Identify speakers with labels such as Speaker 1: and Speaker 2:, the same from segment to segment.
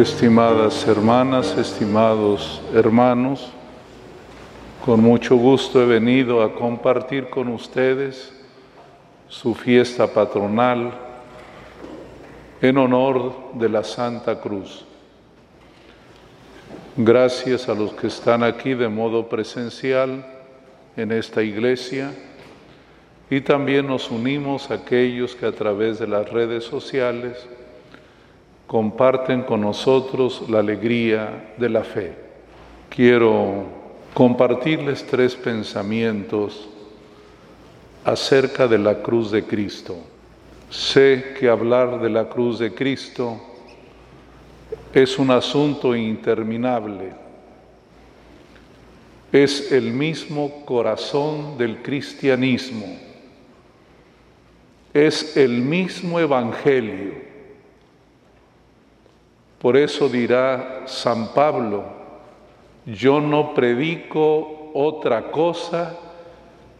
Speaker 1: Estimadas hermanas, estimados hermanos, con mucho gusto he venido a compartir con ustedes su fiesta patronal en honor de la Santa Cruz. Gracias a los que están aquí de modo presencial en esta iglesia y también nos unimos a aquellos que a través de las redes sociales comparten con nosotros la alegría de la fe. Quiero compartirles tres pensamientos acerca de la cruz de Cristo. Sé que hablar de la cruz de Cristo es un asunto interminable. Es el mismo corazón del cristianismo. Es el mismo evangelio por eso dirá San Pablo, yo no predico otra cosa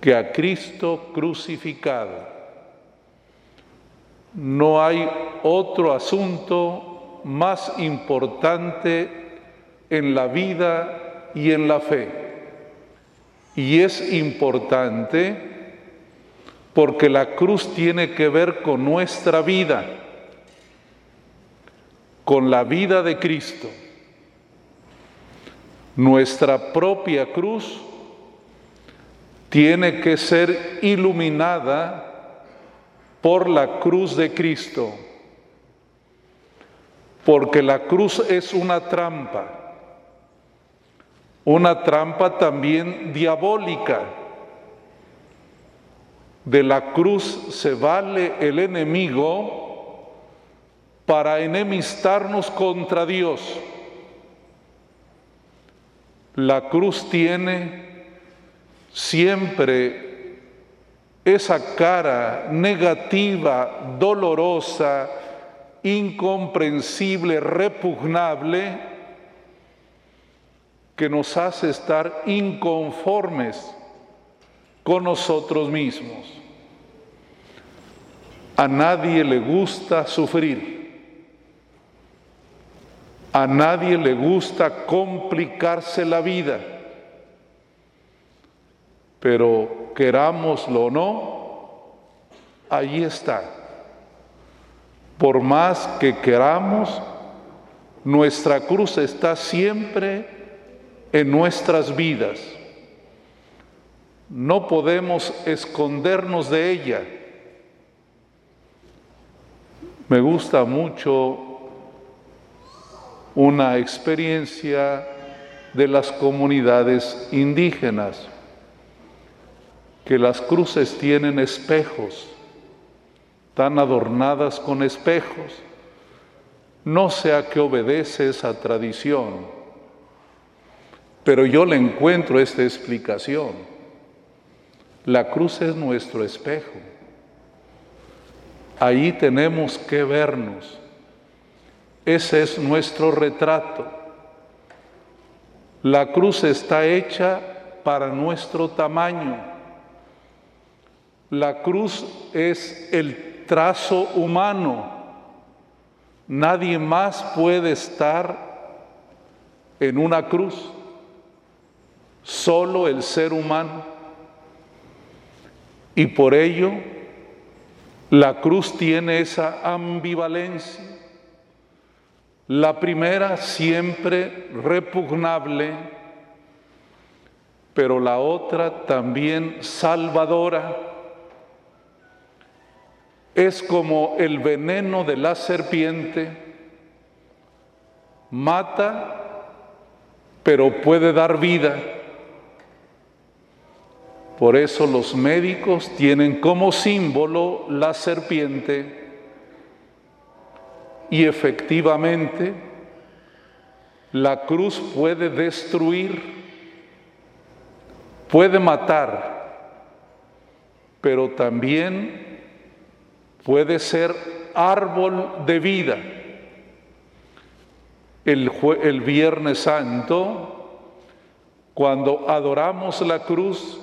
Speaker 1: que a Cristo crucificado. No hay otro asunto más importante en la vida y en la fe. Y es importante porque la cruz tiene que ver con nuestra vida con la vida de Cristo. Nuestra propia cruz tiene que ser iluminada por la cruz de Cristo, porque la cruz es una trampa, una trampa también diabólica. De la cruz se vale el enemigo para enemistarnos contra Dios. La cruz tiene siempre esa cara negativa, dolorosa, incomprensible, repugnable, que nos hace estar inconformes con nosotros mismos. A nadie le gusta sufrir. A nadie le gusta complicarse la vida, pero querámoslo o no, ahí está. Por más que queramos, nuestra cruz está siempre en nuestras vidas. No podemos escondernos de ella. Me gusta mucho una experiencia de las comunidades indígenas, que las cruces tienen espejos, tan adornadas con espejos. No sé a qué obedece esa tradición, pero yo le encuentro esta explicación. La cruz es nuestro espejo. Ahí tenemos que vernos ese es nuestro retrato. La cruz está hecha para nuestro tamaño. La cruz es el trazo humano. Nadie más puede estar en una cruz, solo el ser humano. Y por ello, la cruz tiene esa ambivalencia la primera siempre repugnable, pero la otra también salvadora. Es como el veneno de la serpiente, mata, pero puede dar vida. Por eso los médicos tienen como símbolo la serpiente y efectivamente, la cruz puede destruir, puede matar, pero también puede ser árbol de vida. El, el, Viernes Santo, cuando adoramos la cruz,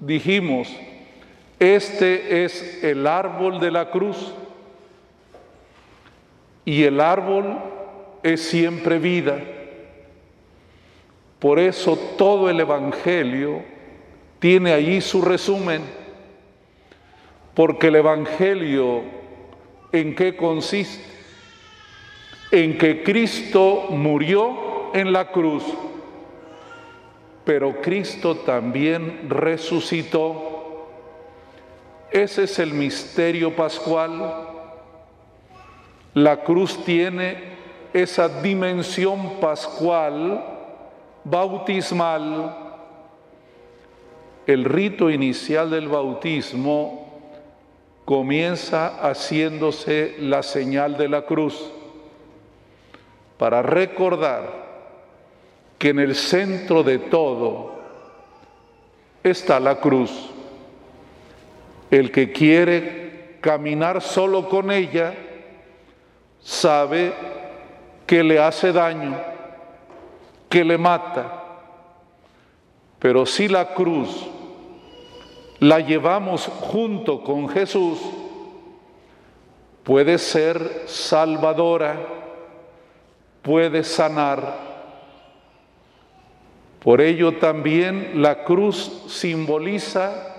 Speaker 1: dijimos, este es el árbol de la cruz y el árbol es siempre vida. Por eso todo el Evangelio tiene allí su resumen, porque el Evangelio en qué consiste? En que Cristo murió en la cruz, pero Cristo también resucitó. Ese es el misterio pascual. La cruz tiene esa dimensión pascual, bautismal, el rito inicial del bautismo comienza haciéndose la señal de la cruz para recordar que en el centro de todo está la cruz. El que quiere caminar solo con ella sabe que le hace daño, que le mata. Pero si la cruz la llevamos junto con Jesús, puede ser salvadora, puede sanar. Por ello también la cruz simboliza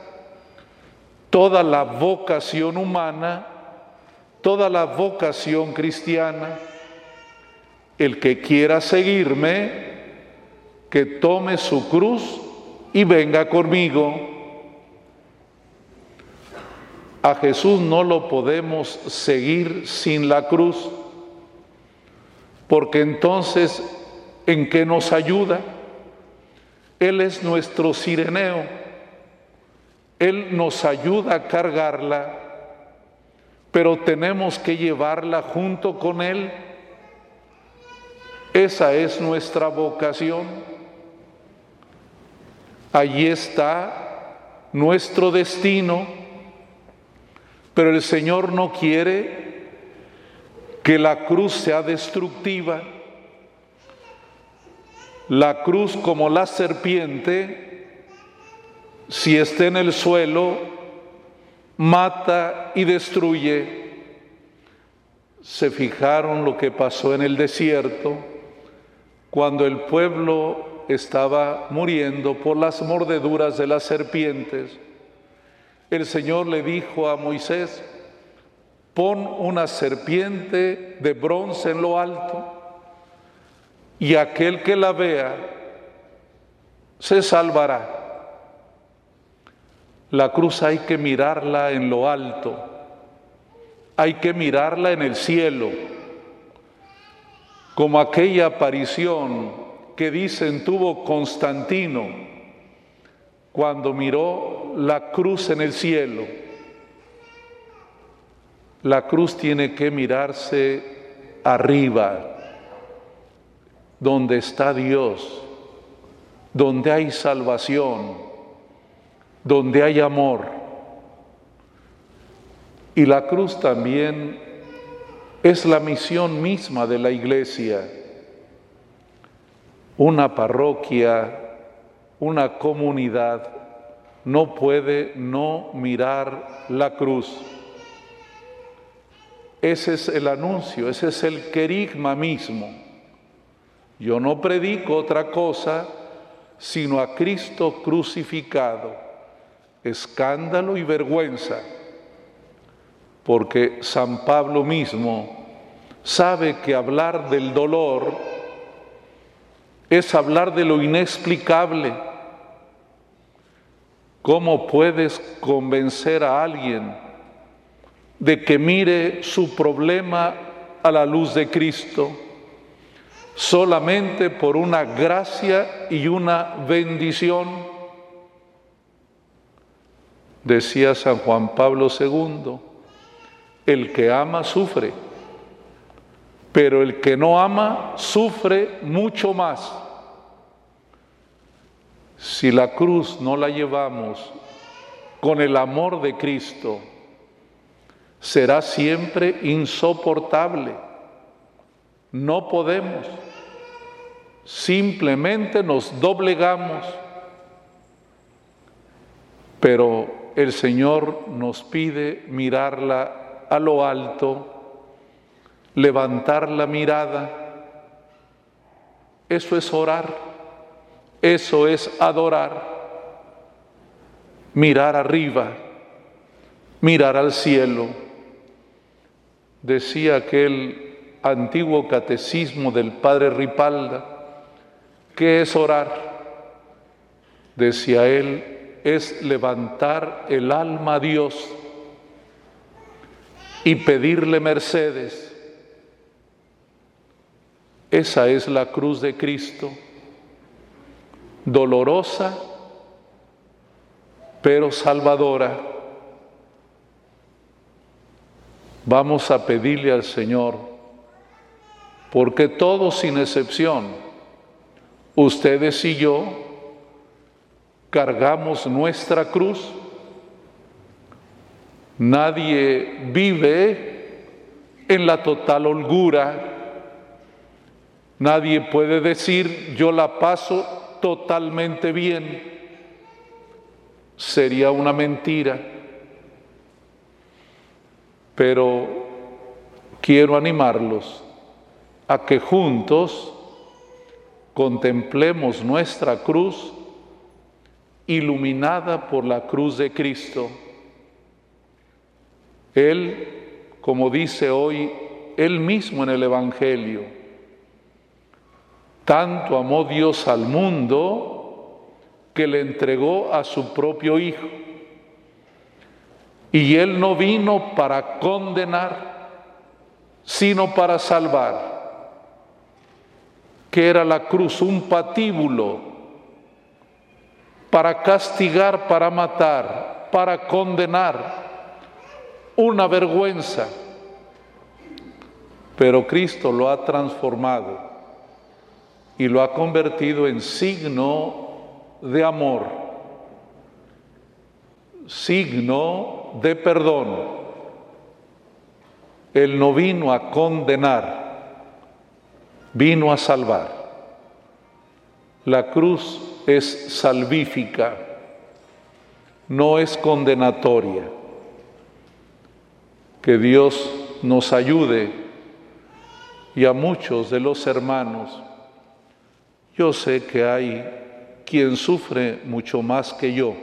Speaker 1: toda la vocación humana, toda la vocación cristiana el que quiera seguirme, que tome su cruz y venga conmigo. A Jesús no lo podemos seguir sin la cruz, porque entonces, ¿en qué nos ayuda? Él es nuestro sireneo, Él nos ayuda a cargarla, pero tenemos que llevarla junto con Él esa es nuestra vocación. Allí está nuestro destino, pero el Señor no quiere que la cruz sea destructiva. La cruz como la serpiente, si está en el suelo, mata y destruye. Se fijaron lo que pasó en el desierto cuando el pueblo estaba muriendo por las mordeduras de las serpientes, el Señor le dijo a Moisés, pon una serpiente de bronce en lo alto y aquel que la vea se salvará. La cruz hay que mirarla en lo alto, hay que mirarla en el cielo. Como aquella aparición que dicen tuvo Constantino cuando miró la cruz en el cielo. La cruz tiene que mirarse arriba, donde está Dios, donde hay salvación, donde hay amor. Y la cruz también es la misión misma de la iglesia. Una parroquia, una comunidad no puede no mirar la cruz. Ese es el anuncio, ese es el querigma mismo. Yo no predico otra cosa sino a Cristo crucificado, escándalo y vergüenza porque San Pablo mismo sabe que hablar del dolor es hablar de lo inexplicable. ¿Cómo puedes convencer a alguien de que mire su problema a la luz de Cristo? Solamente por una gracia y una bendición. Decía San Juan Pablo II, el que ama sufre, pero el que no ama sufre mucho más. Si la cruz no la llevamos con el amor de Cristo, será siempre insoportable. No podemos. Simplemente nos doblegamos. Pero el Señor nos pide mirarla a lo alto, levantar la mirada Eso es orar, eso es adorar, mirar arriba, mirar al cielo. Decía aquel antiguo catecismo del padre Ripalda, ¿qué es orar? Decía él, es levantar el alma a Dios y pedirle mercedes. Esa es la cruz de Cristo, dolorosa, pero salvadora. Vamos a pedirle al Señor, porque todos sin excepción, ustedes y yo, cargamos nuestra cruz Nadie vive en la total holgura. Nadie puede decir yo la paso totalmente bien. Sería una mentira. Pero quiero animarlos a que juntos contemplemos nuestra cruz iluminada por la cruz de Cristo él, como dice hoy él mismo en el Evangelio, tanto amó Dios al mundo que le entregó a su propio Hijo. Y Él no vino para condenar, sino para salvar. Que era la cruz un patíbulo para castigar, para matar, para condenar una vergüenza. Pero Cristo lo ha transformado y lo ha convertido en signo de amor, signo de perdón. Él no vino a condenar, vino a salvar. La cruz es salvífica, no es condenatoria. Que Dios nos ayude y a muchos de los hermanos. Yo sé que hay quien sufre mucho más que yo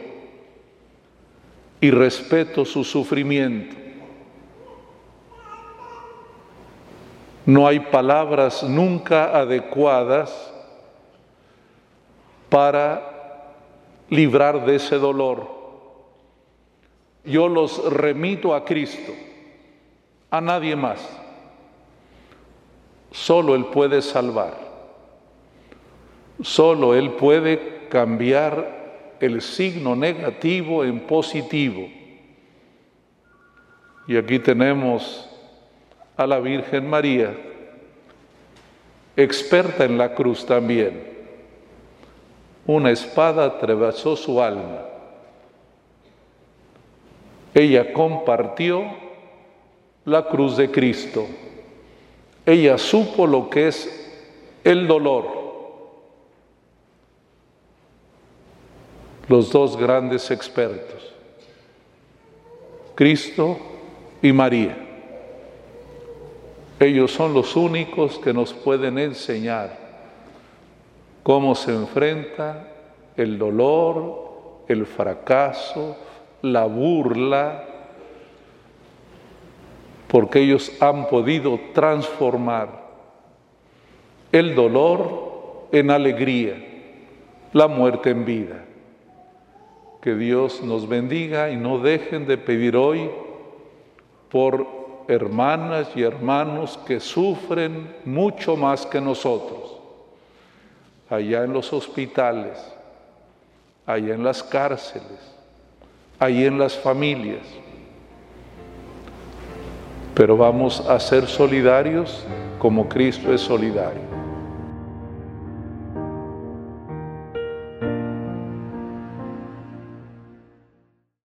Speaker 1: y respeto su sufrimiento. No hay palabras nunca adecuadas para librar de ese dolor. Yo los remito a Cristo a nadie más. Solo Él puede salvar. Solo Él puede cambiar el signo negativo en positivo. Y aquí tenemos a la Virgen María, experta en la cruz también. Una espada atravesó su alma. Ella compartió la cruz de Cristo. Ella supo lo que es el dolor. Los dos grandes expertos, Cristo y María. Ellos son los únicos que nos pueden enseñar cómo se enfrenta el dolor, el fracaso, la burla, porque ellos han podido transformar el dolor en alegría, la muerte en vida. Que Dios nos bendiga y no dejen de pedir hoy por hermanas y hermanos que sufren mucho más que nosotros, allá en los hospitales, allá en las cárceles, allá en las familias pero vamos a ser solidarios como Cristo es solidario.